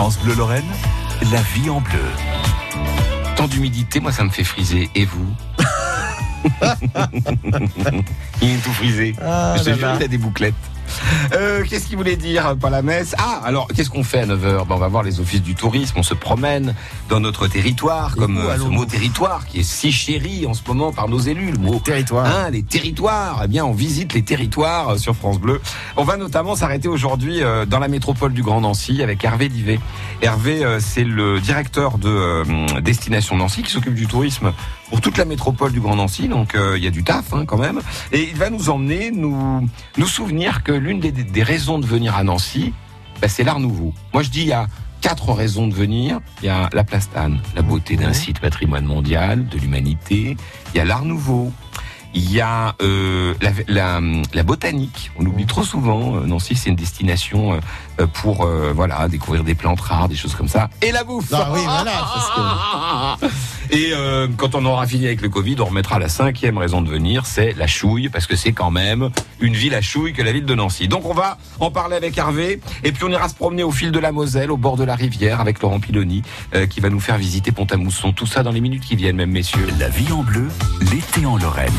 France Bleu Lorraine, la vie en bleu. Tant d'humidité, moi ça me fait friser. Et vous Il est tout frisé. Ah Je te jure, il a des bouclettes. Euh, qu'est-ce qu'il voulait dire par la messe Ah, alors qu'est-ce qu'on fait à 9h ben, On va voir les offices du tourisme, on se promène dans notre territoire, comme euh, ce mot territoire qui est si chéri en ce moment par nos élus, le mot Territoire. Hein, les territoires. Eh bien, on visite les territoires euh, sur France Bleu. On va notamment s'arrêter aujourd'hui euh, dans la métropole du Grand Nancy avec Hervé Divet. Hervé, c'est le directeur de Destination Nancy qui s'occupe du tourisme pour toute la métropole du Grand Nancy. Donc, euh, il y a du taf hein, quand même. Et il va nous emmener, nous, nous souvenir que l'une des, des raisons de venir à Nancy, bah, c'est l'art nouveau. Moi, je dis, il y a quatre raisons de venir. Il y a la plastane, la beauté d'un site patrimoine mondial, de l'humanité. Il y a l'art nouveau. Il y a euh, la, la, la botanique. On l'oublie trop souvent. Euh, Nancy, c'est une destination euh, pour euh, voilà découvrir des plantes rares, des choses comme ça. Et la bouffe. Ah oui, voilà, parce Et euh, quand on aura fini avec le Covid, on remettra la cinquième raison de venir, c'est la chouille, parce que c'est quand même une ville à chouille que la ville de Nancy. Donc on va en parler avec Hervé, et puis on ira se promener au fil de la Moselle, au bord de la rivière, avec Laurent Piloni, euh, qui va nous faire visiter Pont-à-Mousson. Tout ça dans les minutes qui viennent, même messieurs. La vie en bleu, l'été en Lorraine.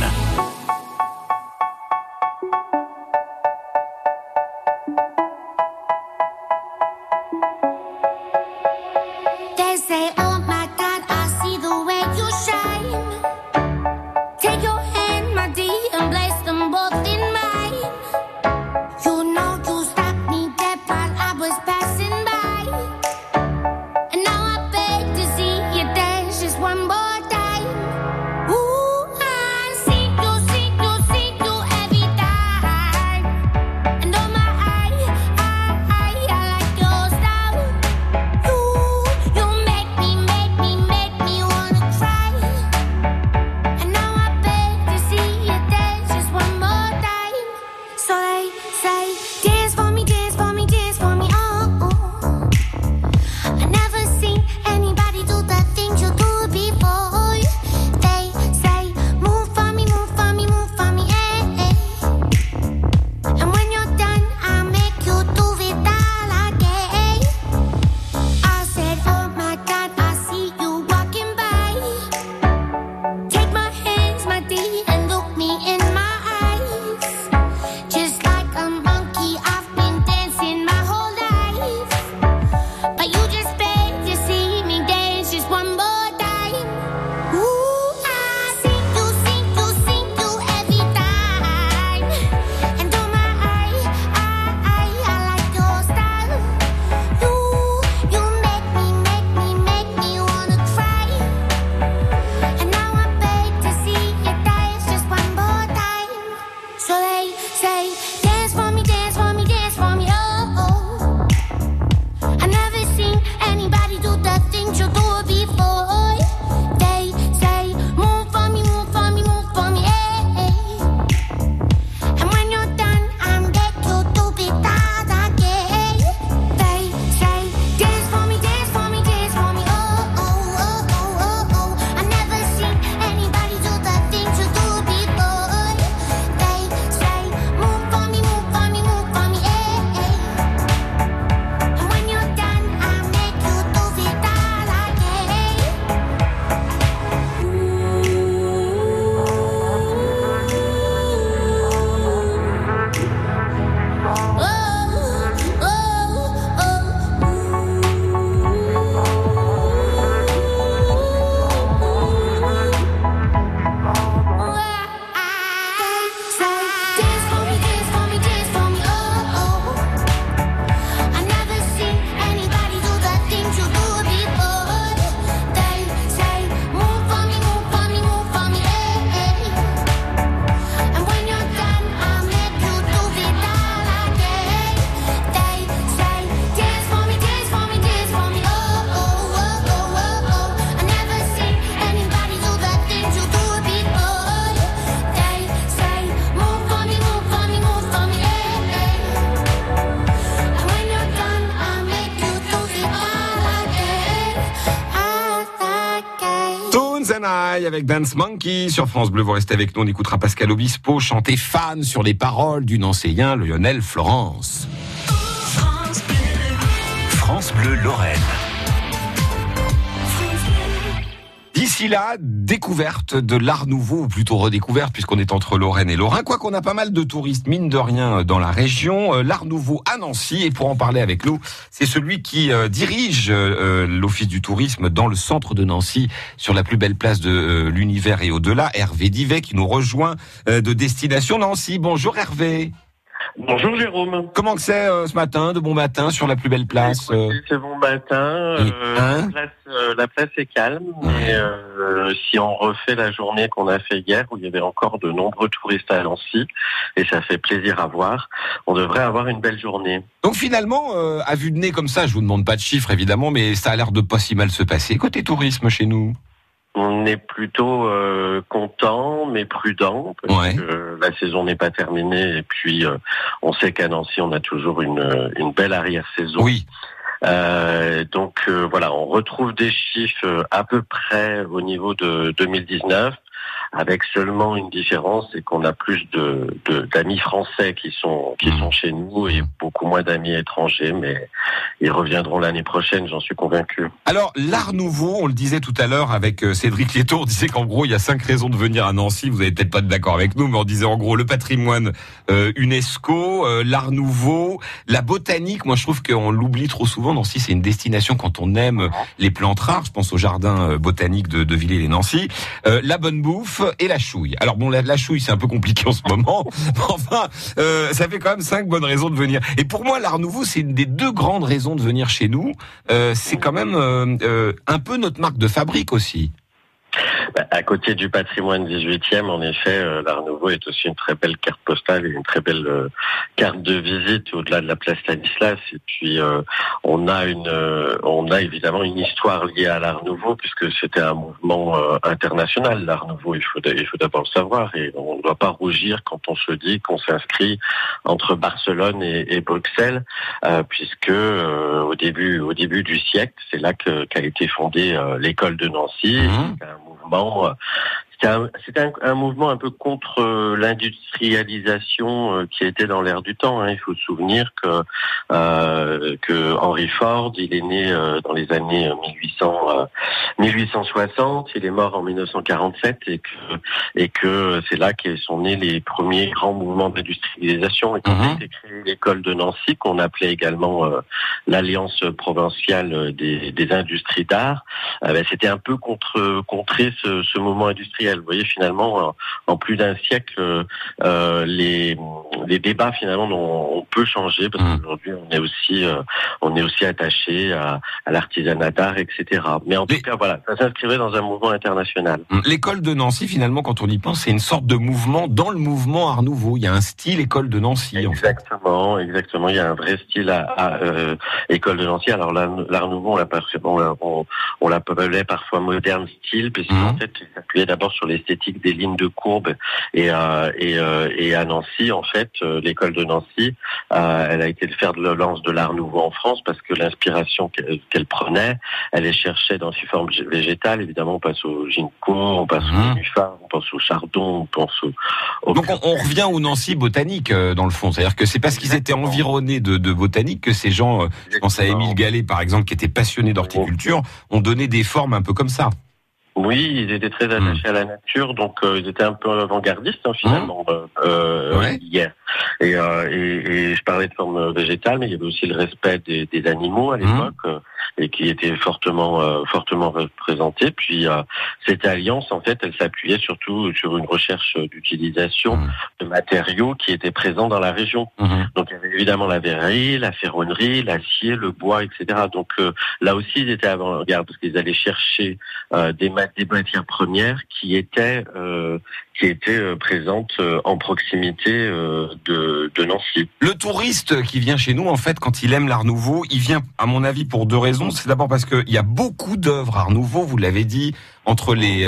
Avec Dance Monkey sur France Bleu. Vous restez avec nous. On écoutera Pascal Obispo chanter fan sur les paroles du Nancéen Lionel Florence. France France Bleu Lorraine. D'ici là, découverte de l'art nouveau, ou plutôt redécouverte, puisqu'on est entre Lorraine et Lorrain. Quoi qu'on a pas mal de touristes, mine de rien, dans la région. Euh, L'art nouveau à Nancy, et pour en parler avec nous, c'est celui qui euh, dirige euh, l'Office du tourisme dans le centre de Nancy, sur la plus belle place de euh, l'univers et au-delà, Hervé Divet, qui nous rejoint euh, de Destination Nancy. Bonjour Hervé. Bonjour Jérôme. Comment que c'est euh, ce matin, de bon matin, sur la plus belle place euh C'est bon matin. Euh, hein la, place, la place est calme. Mais si on refait la journée qu'on a fait hier, où il y avait encore de nombreux touristes à Nancy, et ça fait plaisir à voir, on devrait avoir une belle journée. Donc finalement, à vue de nez comme ça, je vous demande pas de chiffres évidemment, mais ça a l'air de pas si mal se passer côté tourisme chez nous. On est plutôt euh, content, mais prudent, parce Ouais. que la saison n'est pas terminée. Et puis, euh, on sait qu'à Nancy, on a toujours une, une belle arrière-saison. Oui. Euh, donc euh, voilà, on retrouve des chiffres euh, à peu près au niveau de 2019, avec seulement une différence, c'est qu'on a plus de de- d'amis français qui sont qui Mhm. sont chez nous et beaucoup moins d'amis étrangers, mais ils reviendront l'année prochaine, j'en suis convaincu. Alors l'art nouveau, on le disait tout à l'heure avec euh, Cédric Lieto, on disait qu'en gros il y a cinq raisons de venir à Nancy. Vous allez peut-être pas d'accord avec nous, mais on disait en gros le patrimoine euh, UNESCO, euh, l'art nouveau, la botanique. Moi je trouve qu'on l'oublie trop souvent. Nancy c'est une destination quand on aime les plantes rares. Je pense au jardin euh, botanique de, de Villers-les-Nancy. Euh, la bonne bouffe et la chouille. Alors bon la, la chouille c'est un peu compliqué en ce moment, mais enfin euh, ça fait quand même cinq bonnes raisons de venir. Et pour moi l'art nouveau c'est une des deux grandes raisons de venir chez nous. Euh, c'est quand même euh, euh, un peu notre marque de fabrique aussi. Bah, à côté du patrimoine 18e, en effet, euh, l'Art Nouveau est aussi une très belle carte postale et une très belle euh, carte de visite au-delà de la place Stanislas. Et puis, euh, on a une, on a évidemment une histoire liée à l'Art Nouveau puisque c'était un mouvement international. L'Art Nouveau, il faut, il faut d'abord le savoir et on ne doit pas rougir quand on se dit qu'on s'inscrit entre Barcelone et, et Bruxelles, euh, puisque euh, au début, au début du siècle, c'est là qu'a été fondée euh, l'école de Nancy. Mhm. Mouvement. C'était un, c'était un, un mouvement un peu contre euh, l'industrialisation euh, qui était dans l'air du temps. hein. Il faut se souvenir que euh, que Henry Ford, il est né dans les années 1800, euh, 1860, il est mort en 1947 et que et que c'est là que sont nés les premiers grands mouvements d'industrialisation et Mhm. a été créé l'école de Nancy qu'on appelait également euh, l'Alliance provinciale des, des industries d'art. Euh, ben, c'était un peu contre contrer ce, ce moment industriel. Vous voyez, finalement, en, plus d'un siècle, euh, euh, les, les débats finalement ont, ont peu changé parce Mhm. qu'aujourd'hui, on est aussi euh, on est aussi attaché à, à l'artisanat d'art, etc. Mais en tout cas, voilà, ça s'inscrivait dans un mouvement international. L'école de Nancy, finalement, quand on y pense, c'est une sorte de mouvement dans le mouvement Art Nouveau. Il y a un style école de Nancy, en fait. Exactement, exactement. Il y a un vrai style à, à, euh, école de Nancy. Alors l'art nouveau, on on, on, on l'appelait parfois moderne style, puisqu'en Mhm. fait, il s'appuyait d'abord sur l'esthétique des lignes de courbe. Et, euh, et, euh, et à Nancy, en fait, euh, l'école de Nancy, elle a été le fer de lance de l'art nouveau en France, parce que l'inspiration qu'elle prenait, elle les cherchait dans ses formes végétales. Évidemment, on passe au ginkgo, on passe Mhm. au on pense au chardon, on pense au... au Donc on, on revient au Nancy botanique, dans le fond. C'est-à-dire que c'est parce qu'ils étaient environnés de, de botanique que ces gens, je pense à Émile Gallet, par exemple, qui était passionné d'horticulture, ont donné des formes un peu comme ça. Oui, ils étaient très attachés à la nature, donc euh, ils étaient un peu avant-gardistes hein, finalement euh, euh, Ouais. hier. Et, euh, et, et je parlais de forme végétale, mais il y avait aussi le respect des, des animaux à l'époque euh, et qui était fortement euh, fortement représenté. Puis euh, cette alliance, en fait, elle s'appuyait surtout sur une recherche d'utilisation de matériaux qui étaient présents dans la région. Donc il y avait évidemment la verrerie, la ferronnerie, l'acier, le bois, etc. Donc euh, là aussi ils étaient avant-garde parce qu'ils allaient chercher euh, des, mat- des matières premières qui étaient euh, qui étaient euh, présentes euh, en proximité de, de Nancy. Le touriste qui vient chez nous, en fait, quand il aime l'art nouveau, il vient, à mon avis, pour deux raisons. C'est d'abord parce qu'il y a beaucoup d'œuvres art nouveau, vous l'avez dit, entre les...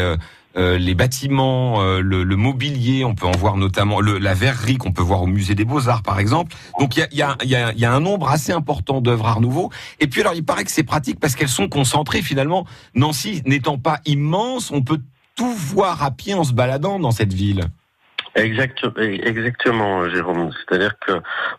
euh, les bâtiments, euh, le, le mobilier, on peut en voir notamment le, la verrerie qu'on peut voir au musée des Beaux-Arts par exemple. Donc il y a, y, a, y, a, y a un nombre assez important d'œuvres art nouveau. Et puis alors il paraît que c'est pratique parce qu'elles sont concentrées finalement. Nancy n'étant pas immense, on peut tout voir à pied en se baladant dans cette ville. Exact, exactement, Jérôme. C'est-à-dire que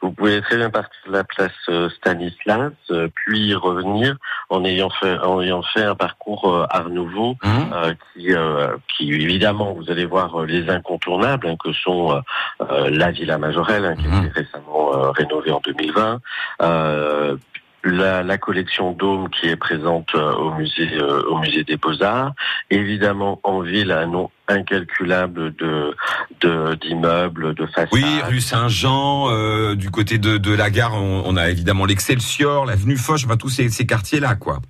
vous pouvez très bien partir de la place euh, Stanislas, euh, puis revenir en ayant fait, en ayant fait un parcours euh, Art Nouveau, Hum euh, qui, euh, qui évidemment, vous allez voir les incontournables, hein, que sont euh, la Villa Majorelle, hein, qui a Mhm. été récemment rénovée en 2020. La, la collection Dôme qui est présente euh, au musée euh, au musée des Beaux-Arts, évidemment en ville un nombre incalculable de de- d'immeubles, de, façades. Oui, rue Saint-Jean, euh, du côté de, la gare, on, on a évidemment l'Excelsior, l'avenue Foch, enfin tous ces, ces quartiers-là, quoi.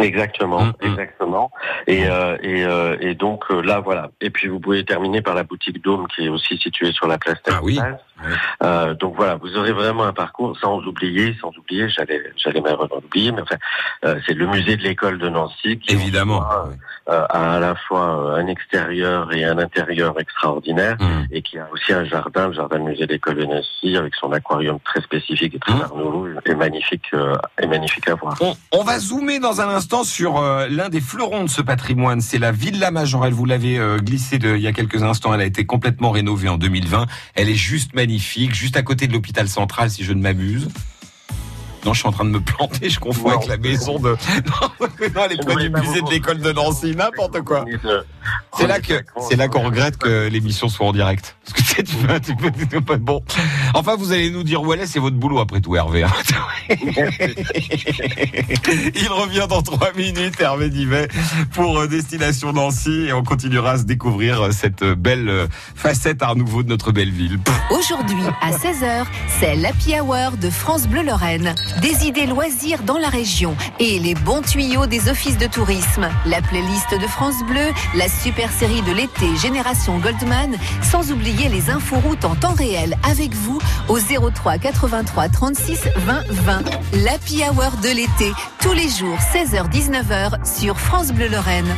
Exactement, Mm, mm. exactement. Et, euh, et, euh, et donc euh, là, voilà. Et puis vous pouvez terminer par la boutique Dôme qui est aussi située sur la place Ah oui. Ouais. Euh, donc voilà, vous aurez vraiment un parcours sans oublier, sans oublier, j'allais, j'allais malheureusement oublier, mais enfin, euh, c'est le musée de l'école de Nancy qui en Évidemment. euh, a à la fois un extérieur et un intérieur extraordinaire. Hum. Et qui a aussi un jardin, le jardin musée d'école de Nancy, avec son aquarium très spécifique et très Mmh. art nouveau, et magnifique, euh, et magnifique à voir. On, on va zoomer dans un instant sur euh, l'un des fleurons de ce patrimoine, c'est la Villa Majorelle. Vous l'avez euh, glissé de, il y a quelques instants, elle a été complètement rénovée en 2020. Elle est juste magnifique, juste à côté de l'hôpital central, si je ne m'abuse. Non, je suis en train de me planter, je confonds Non. avec la maison de... Non, du musée de l'école de Nancy, n'importe quoi. C'est là que c'est là qu'on regrette que l'émission soit en direct. Parce tu peux, tu peux, tu peux bon. Enfin, vous allez nous dire où elle est, c'est votre boulot après tout, Hervé. hein. Il revient dans trois minutes, Hervé Divet, pour euh, Destination Nancy, et on continuera à se découvrir euh, cette euh, belle facette à nouveau de notre belle ville. Aujourd'hui à 16h, c'est l'Happy Hour de France Bleu Lorraine. Des idées loisirs dans la région et les bons tuyaux des offices de tourisme. La playlist de France Bleu, la super série de l'été Génération Goldman, sans oublier les infos routes en temps réel avec vous au 03 83 36 20 20. L'Happy Hour de l'été, tous les jours 16h-19h sur France Bleu Lorraine.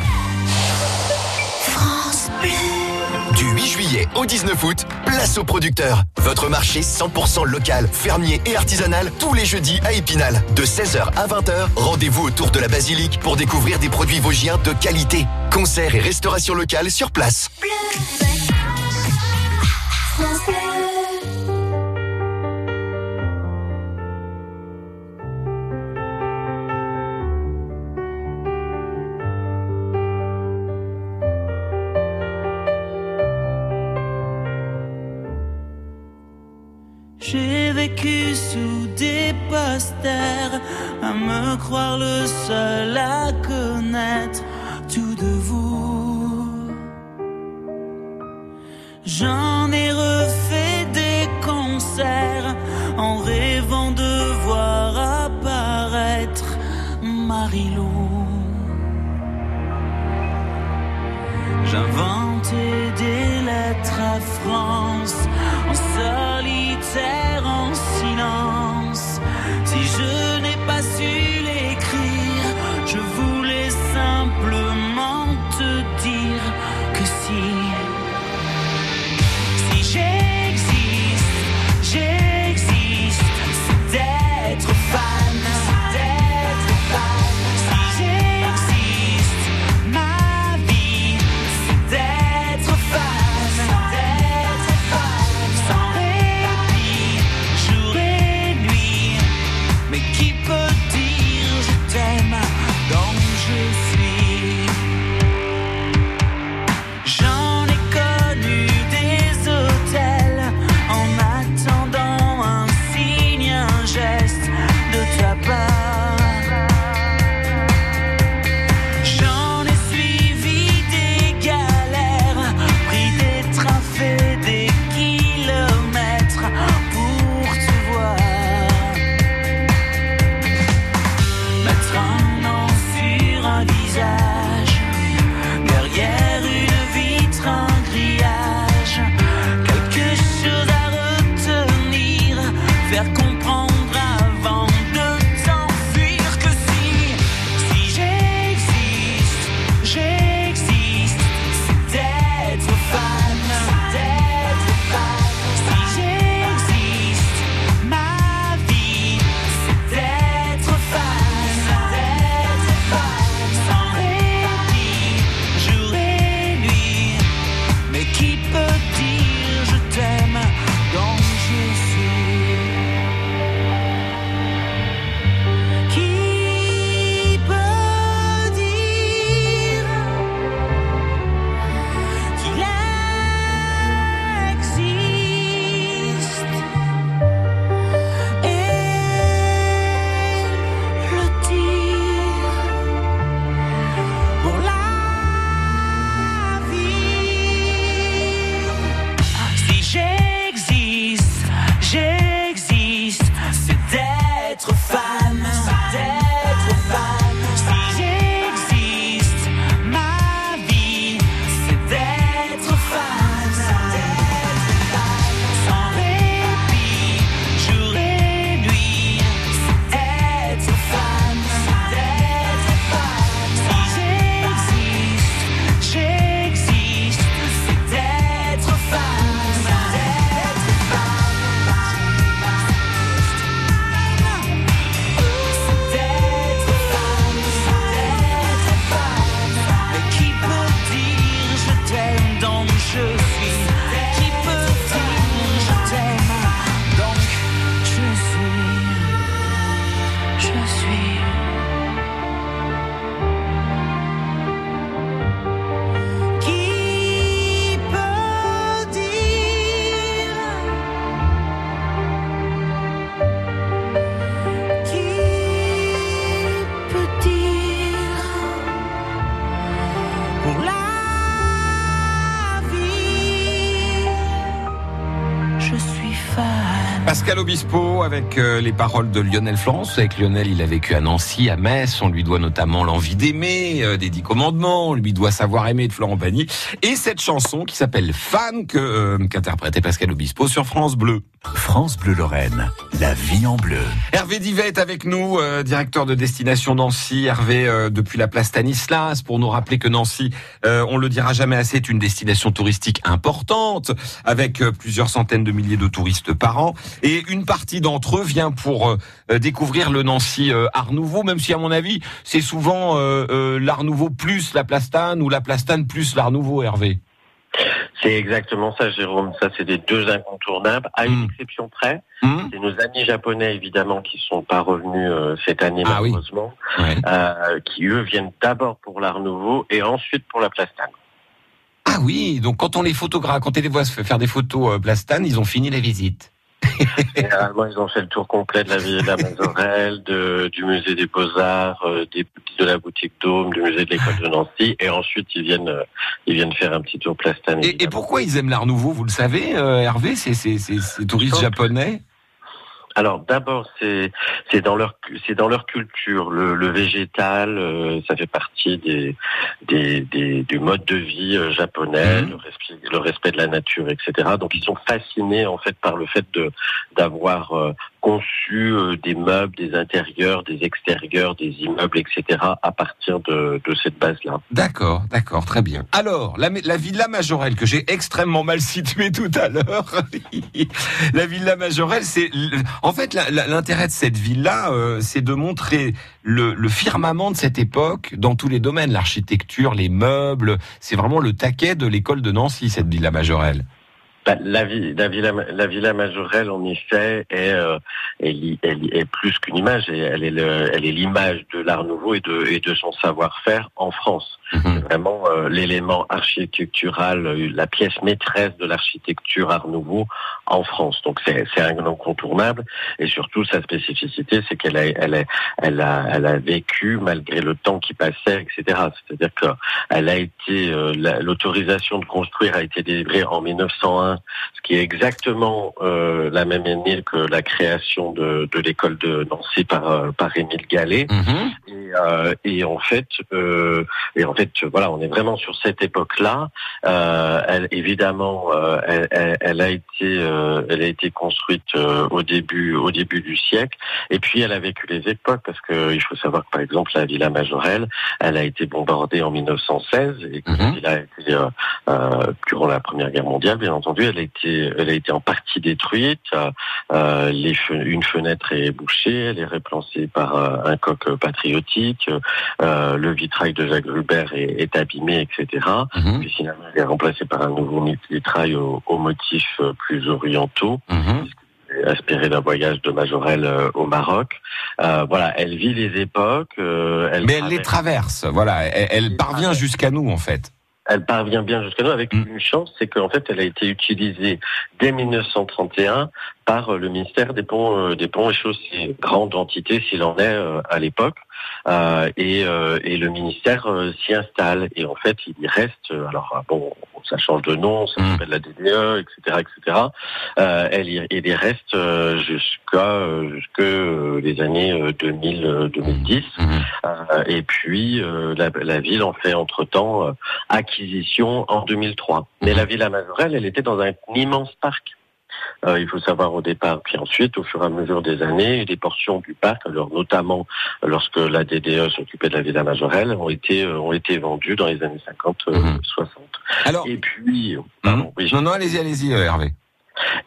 France Bleu. Du 8 juillet au 19 août, place aux producteurs. Votre marché 100% local, fermier et artisanal tous les jeudis à Épinal. De 16h à 20h, rendez-vous autour de la basilique pour découvrir des produits vosgiens de qualité. Concerts et restauration locale sur place. Bleu. J'ai vécu sous des posters, à me croire le seul je voulais simplement Pascal Avec euh, les paroles de Lionel France. Avec Lionel, il a vécu à Nancy, à Metz. On lui doit notamment l'envie d'aimer, euh, des Dix Commandements. On lui doit savoir aimer de Florent Pagny. Et cette chanson qui s'appelle Fan que euh, qu'interprétait Pascal Obispo sur France Bleu. France Bleu Lorraine, la vie en bleu. Hervé Divet est avec nous, euh, directeur de destination Nancy. Hervé, euh, depuis la place Stanislas, pour nous rappeler que Nancy, euh, on le dira jamais assez, est une destination touristique importante, avec plusieurs centaines de milliers de touristes par an. Et une partie d'entre eux vient pour euh, découvrir le Nancy euh, Art Nouveau, même si à mon avis, c'est souvent euh, euh, l'Art Nouveau plus la Plastane ou la Plastane plus l'Art Nouveau, Hervé. C'est exactement ça, Jérôme. Ça, c'est des deux incontournables, à une Mm. exception près. Hum C'est nos amis japonais, évidemment, qui sont pas revenus euh, cette année, Ah oui. malheureusement, Ouais. euh, qui, eux, viennent d'abord pour l'Art Nouveau et ensuite pour la Plastane. Ah oui, donc quand on les photographe, quand on les voit faire des photos euh, Plastane, ils ont fini la visite. Généralement, ils ont fait le tour complet de la ville de la Mazorelle, de, du musée des Beaux-Arts, euh, des- de la boutique Dôme, du musée de l'école de Nancy, et ensuite ils viennent, euh, ils viennent faire un petit tour Plastane. Et, et pourquoi ils aiment l'art nouveau? Vous le savez, euh, Hervé C'est ces touristes japonais? Alors d'abord, c'est c'est dans leur c'est dans leur culture. Le, le végétal, euh, ça fait partie des, des, des du mode de vie euh, japonais, Mhm. le, respect, le respect de la nature, etc. Donc ils sont fascinés en fait par le fait de d'avoir euh, conçu euh, des meubles, des intérieurs, des extérieurs, des immeubles, etc. à partir de, de cette base-là. D'accord, d'accord, très bien. Alors, la, la Villa Majorelle, que j'ai extrêmement mal située tout à l'heure, la Villa Majorelle, c'est... En fait, l'intérêt de cette villa, euh, c'est de montrer le, le firmament de cette époque dans tous les domaines, l'architecture, les meubles. C'est vraiment le taquet de l'école de Nancy, cette Villa Majorelle. Bah, la, vi- la, villa, la villa Majorelle, en effet, est, euh, est, est plus qu'une image. Elle est le- elle est l'image de l'art nouveau et de, et de son savoir-faire en France. C'est Mhm. vraiment euh, l'élément architectural, euh, la pièce maîtresse de l'architecture art nouveau en France. Donc c'est c'est un incontournable. Et surtout, sa spécificité, c'est qu'elle a, elle a, elle a, elle a vécu malgré le temps qui passait, etc. C'est-à-dire qu'elle a été, euh, la- l'autorisation de construire a été délivrée en 1901 ce qui est exactement euh, la même année que la création de, de l'école de Nancy par, euh, par Émile Gallet. Mhm. Et, euh, et en fait, euh, et en fait, voilà, on est vraiment sur cette époque-là. Elle, évidemment, elle, elle- elle a été, elle a été construite au début, au début du siècle. Et puis, elle a vécu les époques parce que il faut savoir que, par exemple, la Villa Majorelle, elle a été bombardée en 1916 et que la Mhm. villa a été durant la Première Guerre mondiale, bien entendu, elle a été, elle a été en partie détruite. Euh, les fe- une fenêtre est bouchée, elle est remplacée par euh, un coq euh, patriotique. Euh, le vitrail de Jacques Rubert est, est abîmé, etc. Mhm. Puis finalement, elle est remplacée par un nouveau vitrail au, au motifs euh, plus orientaux Mhm. inspiré d'un voyage de Majorelle euh, au Maroc. Euh, voilà, elle vit les époques. euh, elle Mais elle les traverse- voilà. Elle, parvient jusqu'à nous, en fait. Elle parvient bien jusqu'à nous. Avec Mm. une chance, c'est qu'en fait, elle a été utilisée dès 1931 par euh, le ministère des ponts, euh, des ponts et chaussées, grande entité s'il en est euh, à l'époque, Euh, et, euh, et le ministère euh, s'y installe. Et en fait, il y reste. euh, Alors euh, bon, ça change de nom, ça Mm. s'appelle la DDE, etc., etc. Euh, elle, y, elle y reste jusqu'à jusque les années euh, 2000, euh, 2010. Mhm. Euh, et puis euh, la, la ville en fait entre-temps euh, acquisition en 2003. Mais la Villa Majorelle, elle était dans un immense parc. Euh, il faut savoir au départ, puis ensuite, au fur et à mesure des années, des portions du parc, alors notamment euh, lorsque la DDE s'occupait de la Villa Majorelle, ont été euh, ont été vendues dans les années 50, euh, Mhm. 60. Alors, Et puis, oui, non, non, allez-y, allez-y, Hervé.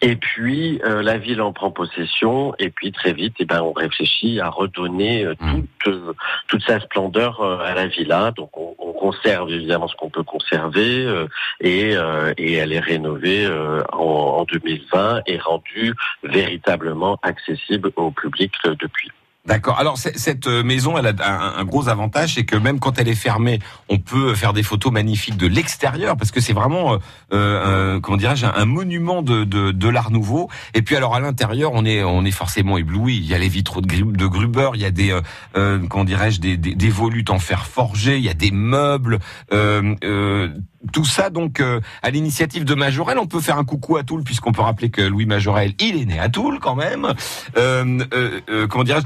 Et puis euh, la ville en prend possession et puis très vite eh ben on réfléchit à redonner euh, Mm. toute euh, toute sa splendeur euh, à la villa. Donc on, on conserve évidemment ce qu'on peut conserver euh, et euh, et elle est rénovée euh, en, en 2020 et rendue véritablement accessible au public euh, depuis. D'accord. Alors cette euh, maison, elle a un, un gros avantage, c'est que même quand elle est fermée, on peut faire des photos magnifiques de l'extérieur, parce que c'est vraiment, euh, euh, un- comment dirais-je, un, un monument de, de, l'art nouveau. Et puis alors à l'intérieur, on est on est forcément ébloui. Il y a les vitraux de, Gru- de Gruber, il y a des, euh, euh, comment dirais-je, des, des, volutes en fer forgé, il y a des meubles, euh, euh, tout ça donc euh, à l'initiative de Majorel. On peut faire un coucou à Toul, puisqu'on peut rappeler que Louis Majorel, il est né à Toul quand même. Euh, euh, euh, comment dirais-je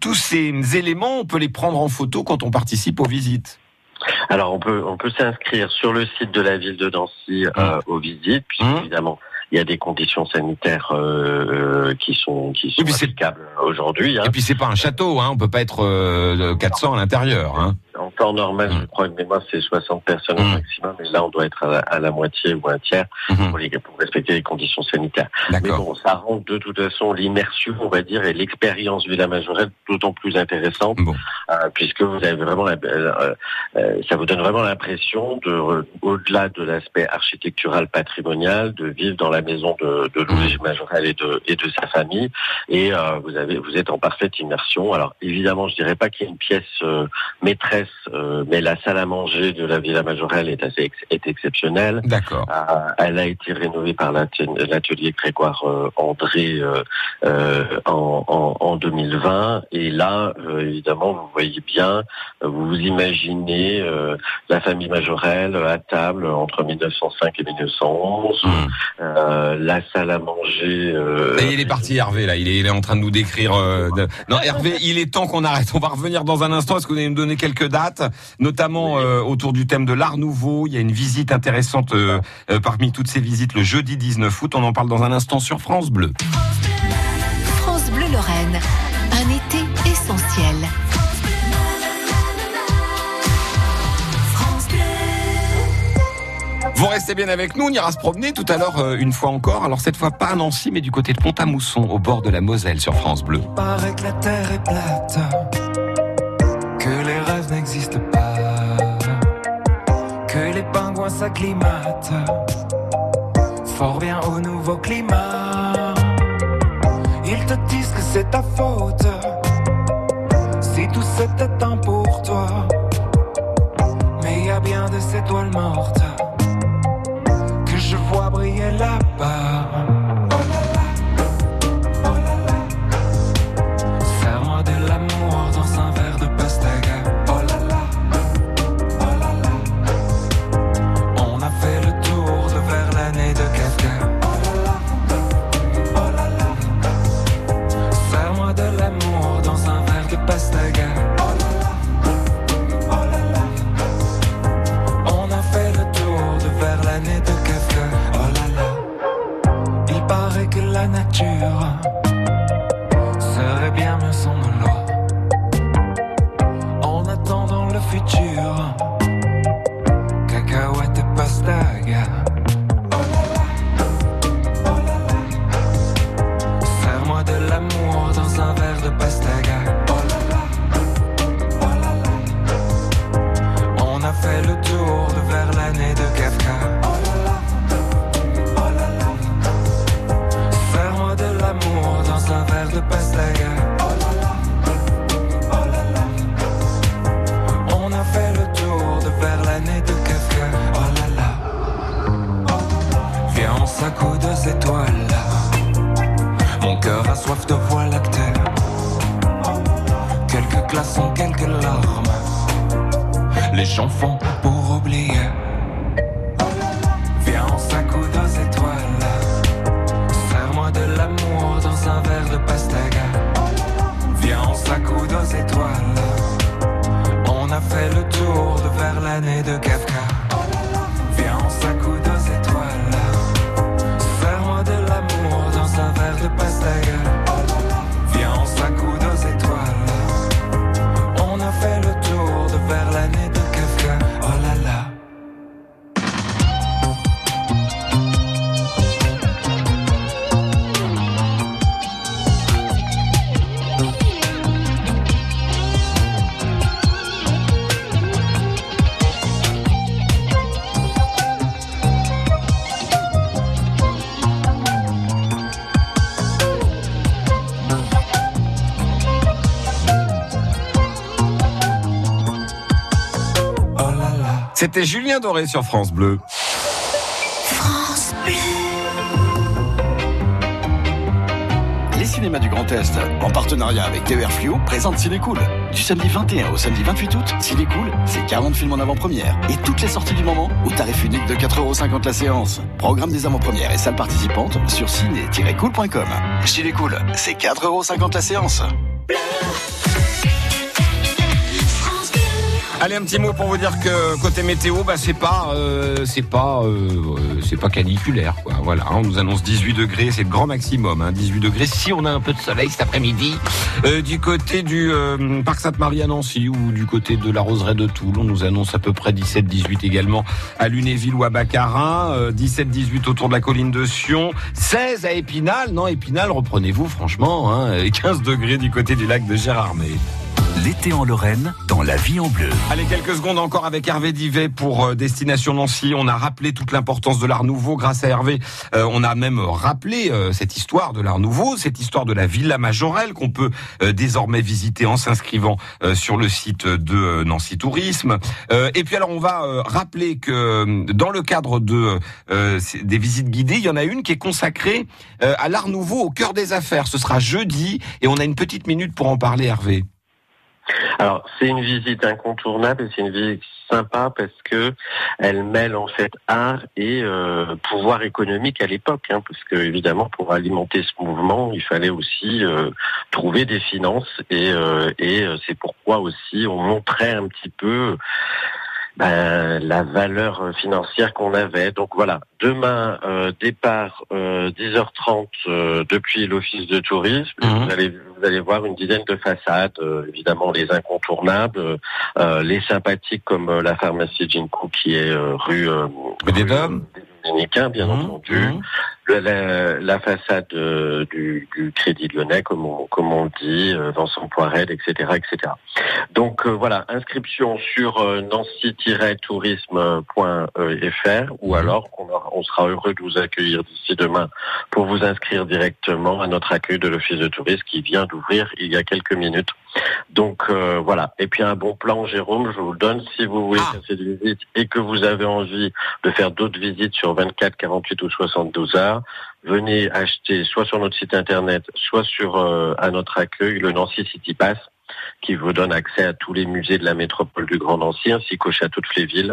tous ces éléments, on peut les prendre en photo quand on participe aux visites. Alors on peut on peut s'inscrire sur le site de la ville de Nancy euh, aux visites, puisque Mmh. évidemment il y a des conditions sanitaires euh, euh, qui sont qui sont puis applicables aujourd'hui. hein. Et puis c'est pas un château, hein, on peut pas être euh, 400 à l'intérieur. Hein. Temps normal, Mmh. je crois que moi c'est 60 personnes au Mmh. maximum, et là on doit être à la, à la moitié ou un tiers Mhm. pour, les- pour respecter les conditions sanitaires. Mais bon, ça rend de toute façon l'immersion, on va dire, et l'expérience Villa Majorelle d'autant plus intéressante, Bon. euh, puisque vous avez vraiment, la, euh, euh, ça vous donne vraiment l'impression de, au-delà de l'aspect architectural patrimonial, de vivre dans la maison de, de Louis Majorelle et de, et de sa famille, et vous avez, vous êtes en parfaite immersion. Alors évidemment, je dirais pas qu'il y a une pièce maîtresse, euh, mais la salle à manger de la Villa Majorelle est assez ex- est exceptionnelle. D'accord. Euh, elle a été rénovée par l'atelier Grégoire euh, André en, en, en 2020. Et là, évidemment, vous voyez bien, vous vous imaginez la famille Majorelle à table entre 1905 et 1911, Mhm. euh, la salle à manger. Et il est parti Hervé là, il est, il est en train de nous décrire. de- Non Hervé, il est temps qu'on arrête. On va revenir dans un instant. Est-ce que vous allez me donner quelques dates, notamment euh, autour du thème de l'art nouveau Il y a une visite intéressante euh, euh, parmi toutes ces visites le jeudi 19 août. On en parle dans un instant sur France Bleu. France Bleu Lorraine, un été essentiel. Vous restez bien avec nous, on ira se promener tout à l'heure euh, une fois encore. Alors cette fois pas à Nancy, mais du côté de Pont-à-Mousson, au bord de la Moselle sur France Bleu. paraît que la terre est plate, les pingouins s'acclimatent fort bien au nouveau climat. Ils te disent que c'est ta faute, si tout c'était un pour toi. Mais y a bien des étoiles mortes que je vois briller là-bas. C'était Julien Doré sur France Bleu. France Bleu. Les cinémas du Grand Est, en partenariat avec TER Fluo, présentent Cinécool. Du samedi 21 au samedi 28 août, Cinécool, c'est 40 films en avant-première. Et toutes les sorties du moment au tarif unique de 4,50€ la séance. Programme des avant-premières et salles participantes sur ciné-cool.com. Cinécool, c'est 4,50€ la séance. Allez, un petit mot pour vous dire que côté météo, bah c'est pas, euh, c'est pas, euh, euh, c'est pas caniculaire. Voilà, on nous annonce 18 degrés, c'est le grand maximum, hein, 18 degrés. Si on a un peu de soleil cet après-midi, du côté du parc Sainte-Marie à Nancy ou du côté de la Roseraie de Toul, on nous annonce à peu près 17-18 également à Lunéville ou à Baccarin, euh, 17-18 autour de la colline de Sion, 16 à Épinal. Non, Épinal, reprenez-vous, franchement, hein, et 15 degrés du côté du lac de Gérardmer. L'été en Lorraine, dans la vie en bleu. Allez, quelques secondes encore avec Hervé Divet pour euh, Destination Nancy. On a rappelé toute l'importance de l'Art Nouveau. Grâce à Hervé, euh, on a même rappelé euh, cette histoire de l'Art Nouveau, cette histoire de la Villa Majorelle qu'on peut désormais visiter en s'inscrivant sur le site de Nancy Tourisme. Et puis alors, on va rappeler que dans le cadre de des visites guidées, il y en a une qui est consacrée à l'Art Nouveau au cœur des affaires. Ce sera jeudi et on a une petite minute pour en parler, Hervé. Alors, c'est une visite incontournable et c'est une visite sympa parce que elle mêle en fait art et euh, pouvoir économique à l'époque, hein, parce que évidemment pour alimenter ce mouvement, il fallait aussi euh, trouver des finances et, euh, et euh, c'est pourquoi aussi on montrait un petit peu ben, la valeur financière qu'on avait. Donc voilà, demain euh, départ euh, 10h30 euh, depuis l'office de tourisme. Mhm. Vous allez vous allez voir une dizaine de façades, euh, évidemment les incontournables, euh, euh, les sympathiques comme euh, la pharmacie Ginko qui est euh, rue euh, Rue des Dominicains, bien Mhm, entendu. mhm. Le- la, la façade euh, du, du Crédit Lyonnais, comme on, comme on le dit, euh, dans son Poirel, etc., etc. Donc euh, voilà, inscription sur euh, nancy-tourisme.fr ou Mhm. alors on, aura- on sera heureux de vous accueillir d'ici demain pour vous inscrire directement à notre accueil de l'Office de tourisme qui vient d'ouvrir il y a quelques minutes. Donc euh, voilà. Et puis un bon plan, Jérôme, je vous le donne si vous voulez Ah. faire cette visite et que vous avez envie de faire d'autres visites sur 24, 48 ou 72 heures. Venez acheter soit sur notre site internet, soit sur euh, à notre accueil le Nancy City Pass qui vous donne accès à tous les musées de la métropole du Grand Nancy ainsi qu'au château de Fléville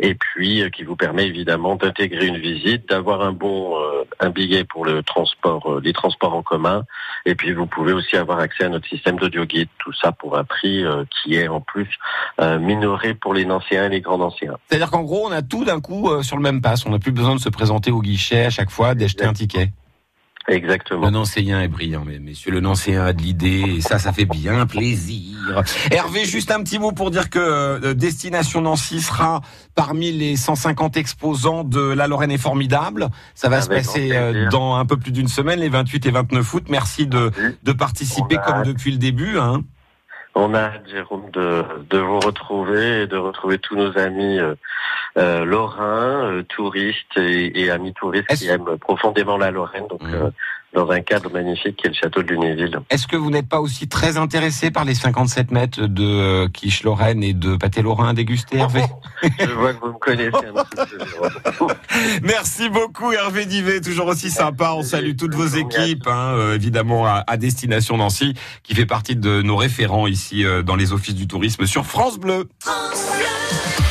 et puis euh, qui vous permet évidemment d'intégrer une visite, d'avoir un bon euh, un billet pour le transport euh, les transports en commun et puis vous pouvez aussi avoir accès à notre système d'audio guide, tout ça pour un prix qui est en plus minoré pour les Nancéens et les Grands Nancéens. C'est-à-dire qu'en gros, on a tout d'un coup sur le même pass. On n'a plus besoin de se présenter au guichet à chaque fois, d'acheter un ticket. Exactement. Le Nancéen est brillant, mais messieurs, le Nancéen a de l'idée, et ça, ça fait bien plaisir. Hervé, juste un petit mot pour dire que euh, Destination Nancy sera parmi les 150 exposants de La Lorraine est formidable. Ça va se Avec passer euh, dans un peu plus d'une semaine, les 28 et 29 août. Merci de, de participer a comme depuis le début. Hein. On a hâte, Jérôme, de, de vous retrouver et de retrouver tous nos amis euh, lorrains, euh, touristes et, et amis touristes qui aiment profondément la Lorraine, donc Mhm. euh, dans un cadre magnifique qui est le château de Lunéville. Est-ce que vous n'êtes pas aussi très intéressé par les 57 mètres de euh, quiche Lorraine et de pâté lorrain à déguster, Hervé? Je vois que vous me connaissez un petit peu, Jérôme. Merci beaucoup Hervé Divet, toujours aussi sympa. On salue toutes vos équipes, hein, évidemment à, à Destination Nancy, qui fait partie de nos référents ici dans les offices du tourisme sur France Bleu. France Bleu.